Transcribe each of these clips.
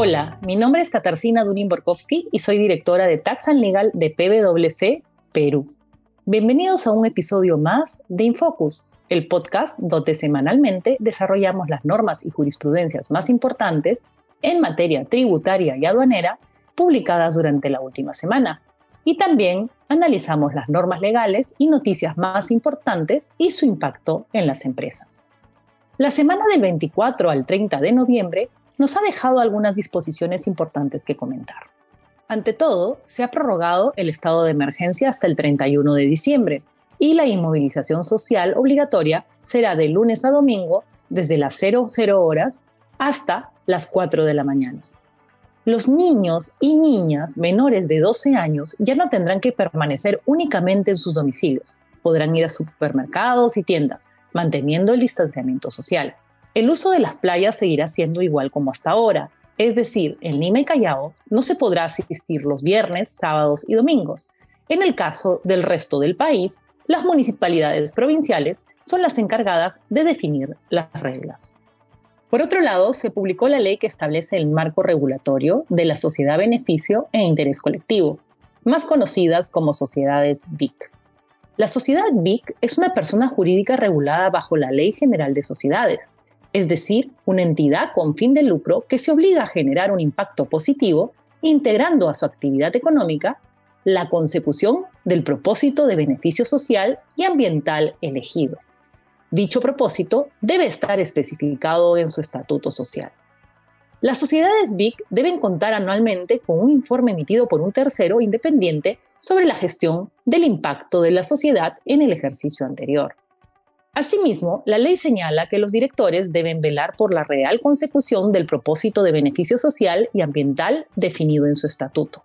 Hola, mi nombre es Katarzyna Dunin-Borkowski y soy directora de Tax and Legal de PwC, Perú. Bienvenidos a un episodio más de Infocus, el podcast donde semanalmente desarrollamos las normas y jurisprudencias más importantes en materia tributaria y aduanera publicadas durante la última semana. Y también analizamos las normas legales y noticias más importantes y su impacto en las empresas. La semana del 24 al 30 de noviembre nos ha dejado algunas disposiciones importantes que comentar. Ante todo, se ha prorrogado el estado de emergencia hasta el 31 de diciembre y la inmovilización social obligatoria será de lunes a domingo desde las 00 horas hasta las 4 de la mañana. Los niños y niñas menores de 12 años ya no tendrán que permanecer únicamente en sus domicilios. Podrán ir a supermercados y tiendas, manteniendo el distanciamiento social. El uso de las playas seguirá siendo igual como hasta ahora, es decir, en Lima y Callao no se podrá asistir los viernes, sábados y domingos. En el caso del resto del país, las municipalidades provinciales son las encargadas de definir las reglas. Por otro lado, se publicó la ley que establece el marco regulatorio de la sociedad beneficio e interés colectivo, más conocidas como sociedades BIC. La sociedad BIC es una persona jurídica regulada bajo la Ley General de Sociedades, es decir, una entidad con fin de lucro que se obliga a generar un impacto positivo integrando a su actividad económica la consecución del propósito de beneficio social y ambiental elegido. Dicho propósito debe estar especificado en su estatuto social. Las sociedades BIC deben contar anualmente con un informe emitido por un tercero independiente sobre la gestión del impacto de la sociedad en el ejercicio anterior. Asimismo, la ley señala que los directores deben velar por la real consecución del propósito de beneficio social y ambiental definido en su estatuto.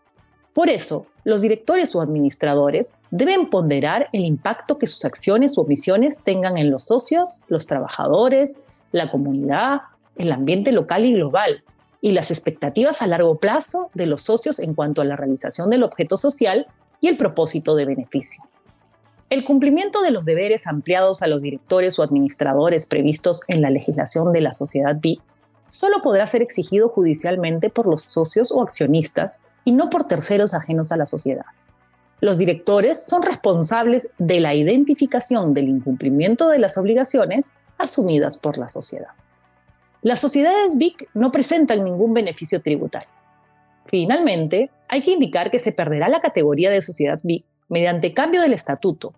Por eso, los directores o administradores deben ponderar el impacto que sus acciones u omisiones tengan en los socios, los trabajadores, la comunidad, el ambiente local y global, y las expectativas a largo plazo de los socios en cuanto a la realización del objeto social y el propósito de beneficio. El cumplimiento de los deberes ampliados a los directores o administradores previstos en la legislación de la sociedad B solo podrá ser exigido judicialmente por los socios o accionistas y no por terceros ajenos a la sociedad. Los directores son responsables de la identificación del incumplimiento de las obligaciones asumidas por la sociedad. Las sociedades BIC no presentan ningún beneficio tributario. Finalmente, hay que indicar que se perderá la categoría de sociedad BIC mediante cambio del estatuto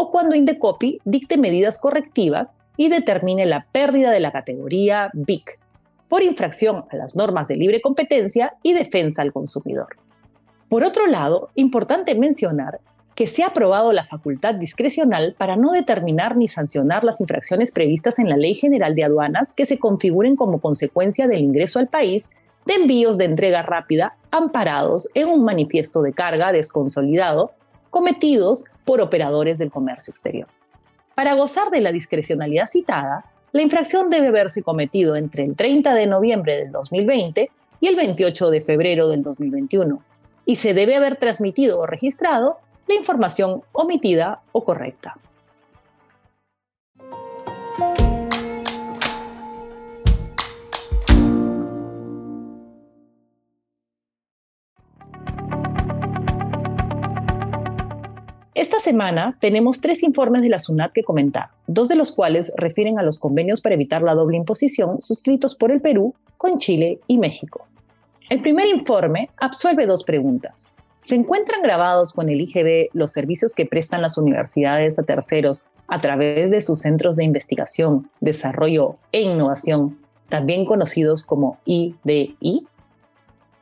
o cuando Indecopi dicte medidas correctivas y determine la pérdida de la categoría BIC por infracción a las normas de libre competencia y defensa al consumidor. Por otro lado, importante mencionar que se ha aprobado la facultad discrecional para no determinar ni sancionar las infracciones previstas en la Ley General de Aduanas que se configuren como consecuencia del ingreso al país de envíos de entrega rápida amparados en un manifiesto de carga desconsolidado cometidos por operadores del comercio exterior. Para gozar de la discrecionalidad citada, la infracción debe haberse cometido entre el 30 de noviembre del 2020 y el 28 de febrero del 2021, y se debe haber transmitido o registrado la información omitida o correcta. Esta semana tenemos tres informes de la SUNAT que comentar, dos de los cuales refieren a los convenios para evitar la doble imposición suscritos por el Perú con Chile y México. El primer informe absuelve dos preguntas. ¿Se encuentran grabados con el IGB los servicios que prestan las universidades a terceros a través de sus centros de investigación, desarrollo e innovación, también conocidos como IDI?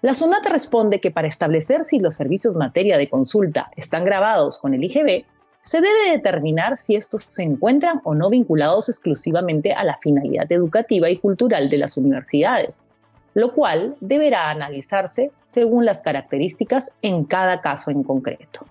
La SUNAT responde que para establecer si los servicios materia de consulta están grabados con el IGB, se debe determinar si estos se encuentran o no vinculados exclusivamente a la finalidad educativa y cultural de las universidades, lo cual deberá analizarse según las características en cada caso en concreto.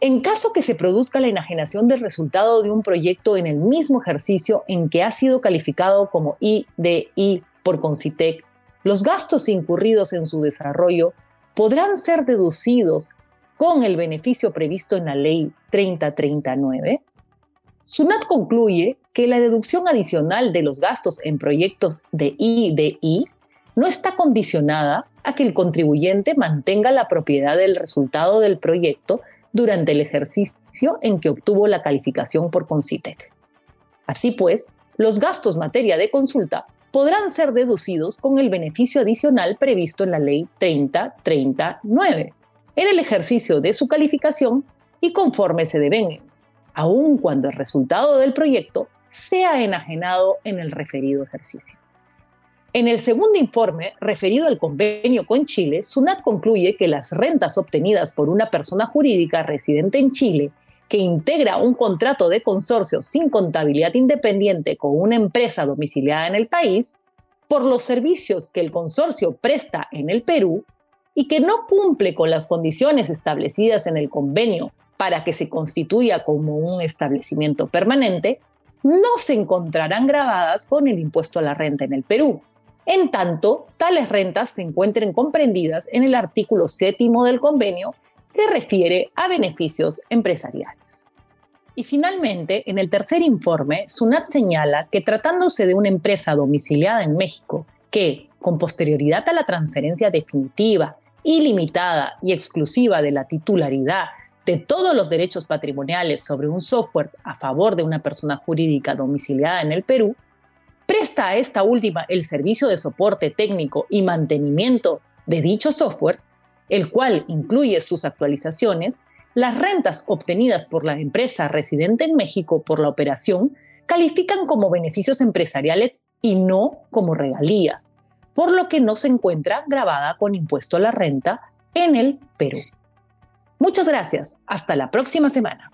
En caso que se produzca la enajenación del resultado de un proyecto en el mismo ejercicio en que ha sido calificado como IDI por Concitec los gastos incurridos en su desarrollo podrán ser deducidos con el beneficio previsto en la Ley 3039? SUNAT concluye que la deducción adicional de los gastos en proyectos de IDI no está condicionada a que el contribuyente mantenga la propiedad del resultado del proyecto durante el ejercicio en que obtuvo la calificación por Concitec. Así pues, los gastos materia de consulta podrán ser deducidos con el beneficio adicional previsto en la Ley 3039 en el ejercicio de su calificación y conforme se devenguen, aun cuando el resultado del proyecto sea enajenado en el referido ejercicio. En el segundo informe, referido al convenio con Chile, SUNAT concluye que las rentas obtenidas por una persona jurídica residente en Chile que integra un contrato de consorcio sin contabilidad independiente con una empresa domiciliada en el país, por los servicios que el consorcio presta en el Perú y que no cumple con las condiciones establecidas en el convenio para que se constituya como un establecimiento permanente, no se encontrarán grabadas con el impuesto a la renta en el Perú. En tanto, tales rentas se encuentren comprendidas en el artículo séptimo del convenio que refiere a beneficios empresariales. Y finalmente, en el tercer informe, SUNAT señala que tratándose de una empresa domiciliada en México que, con posterioridad a la transferencia definitiva, ilimitada y exclusiva de la titularidad de todos los derechos patrimoniales sobre un software a favor de una persona jurídica domiciliada en el Perú, presta a esta última el servicio de soporte técnico y mantenimiento de dicho software, el cual incluye sus actualizaciones, las rentas obtenidas por la empresa residente en México por la operación califican como beneficios empresariales y no como regalías, por lo que no se encuentra grabada con impuesto a la renta en el Perú. Muchas gracias. Hasta la próxima semana.